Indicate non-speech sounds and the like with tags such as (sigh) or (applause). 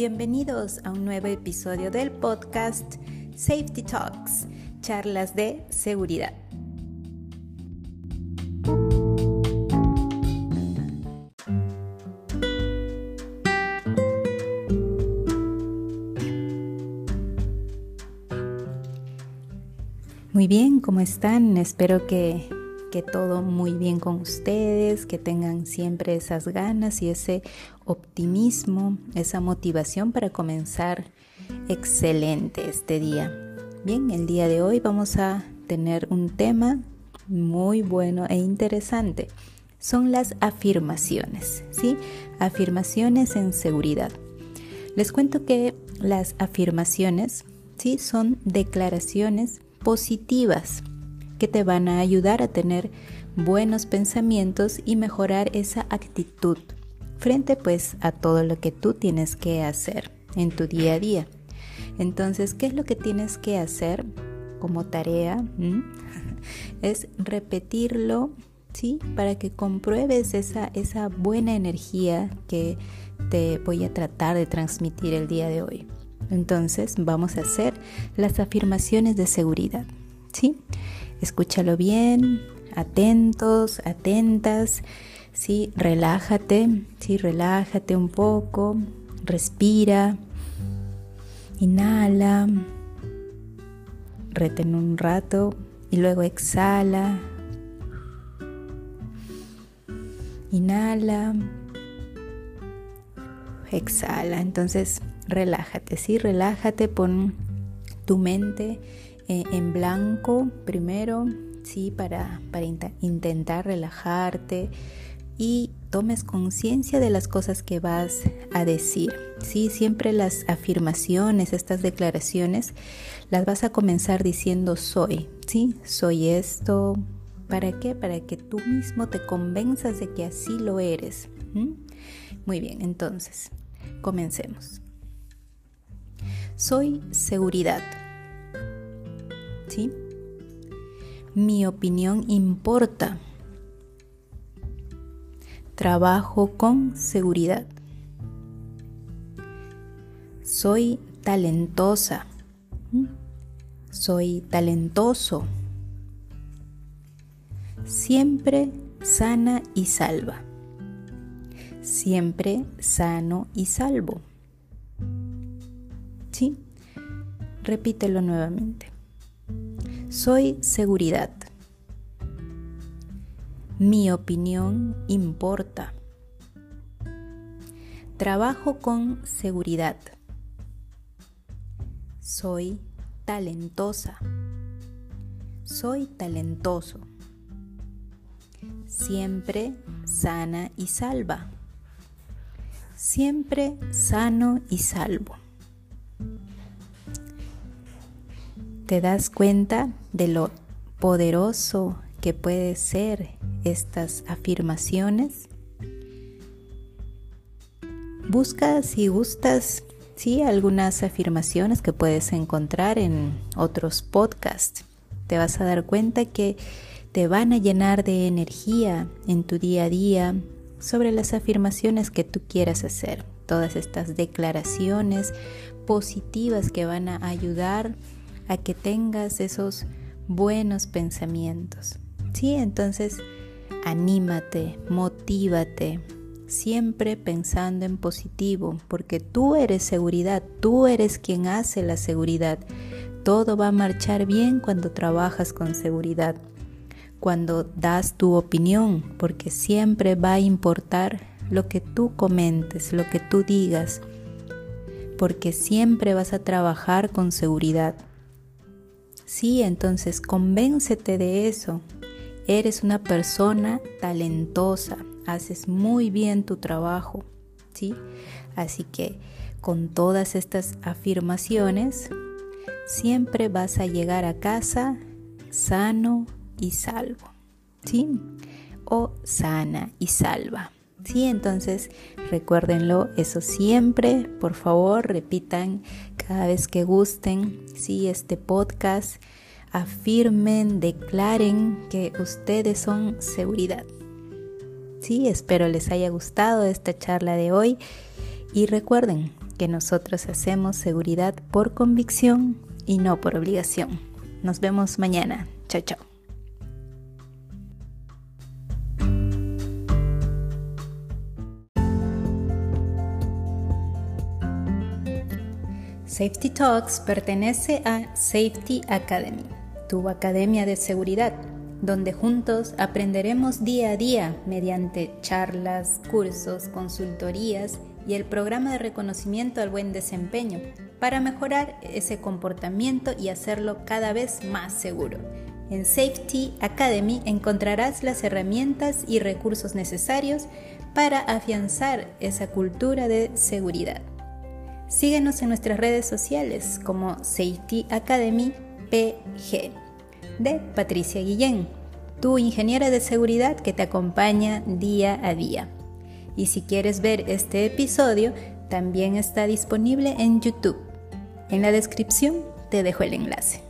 Bienvenidos a un nuevo episodio del podcast Safety Talks, charlas de seguridad. Muy bien, ¿cómo están? Espero que que todo muy bien con ustedes, que tengan siempre esas ganas y ese optimismo, esa motivación para comenzar excelente este día. Bien, el día de hoy vamos a tener un tema muy bueno e interesante. Son las afirmaciones, ¿sí? Afirmaciones en seguridad. Les cuento que las afirmaciones, ¿sí? Son declaraciones positivas que te van a ayudar a tener buenos pensamientos y mejorar esa actitud frente pues a todo lo que tú tienes que hacer en tu día a día. Entonces, ¿qué es lo que tienes que hacer como tarea? ¿Mm? (laughs) es repetirlo, ¿sí? Para que compruebes esa, esa buena energía que te voy a tratar de transmitir el día de hoy. Entonces, vamos a hacer las afirmaciones de seguridad, ¿sí? Escúchalo bien, atentos, atentas, ¿sí? Relájate, ¿sí? Relájate un poco, respira, inhala, retén un rato y luego exhala. Inhala, exhala. Entonces, relájate, ¿sí? Relájate, pon tu mente eh, en blanco primero, ¿sí? Para, para intentar relajarte y tomes conciencia de las cosas que vas a decir. ¿sí? Siempre las afirmaciones, estas declaraciones, las vas a comenzar diciendo soy, ¿sí? Soy esto. ¿Para qué? Para que tú mismo te convenzas de que así lo eres. Muy bien, entonces, comencemos. Soy seguridad. ¿Sí? Mi opinión importa. Trabajo con seguridad. Soy talentosa. Soy talentoso. Siempre sana y salva. Siempre sano y salvo. ¿Sí? Repítelo nuevamente. Soy seguridad. Mi opinión importa. Trabajo con seguridad. Soy talentosa. Soy talentoso. Siempre sana y salva. Siempre sano y salvo. Te das cuenta de lo poderoso que puede ser estas afirmaciones. Busca si gustas, algunas afirmaciones que puedes encontrar en otros podcasts. Te vas a dar cuenta que te van a llenar de energía en tu día a día sobre las afirmaciones que tú quieras hacer. Todas estas declaraciones positivas que van a ayudar que tengas esos buenos pensamientos. Sí, entonces anímate, motívate, siempre pensando en positivo, porque tú eres seguridad, tú eres quien hace la seguridad. Todo va a marchar bien cuando trabajas con seguridad, cuando das tu opinión, porque siempre va a importar lo que tú comentes, lo que tú digas, porque siempre vas a trabajar con seguridad. Sí, entonces convéncete de eso. Eres una persona talentosa, haces muy bien tu trabajo, ¿sí? Así que con todas estas afirmaciones, siempre vas a llegar a casa sano y salvo, ¿sí? O sana y salva. Sí, entonces recuérdenlo, eso siempre, por favor, repitan cada vez que gusten, sí, este podcast, afirmen, declaren que ustedes son seguridad. Sí, espero les haya gustado esta charla de hoy y recuerden que nosotros hacemos seguridad por convicción y no por obligación. Nos vemos mañana. Chao, chao. Safety Talks pertenece a Safety Academy, tu academia de seguridad, donde juntos aprenderemos día a día mediante charlas, cursos, consultorías y el programa de reconocimiento al buen desempeño para mejorar ese comportamiento y hacerlo cada vez más seguro. En Safety Academy encontrarás las herramientas y recursos necesarios para afianzar esa cultura de seguridad. Síguenos en nuestras redes sociales como Safety Academy PG de Patricia Guillén, tu ingeniera de seguridad que te acompaña día a día. Y si quieres ver este episodio, también está disponible en YouTube. En la descripción te dejo el enlace.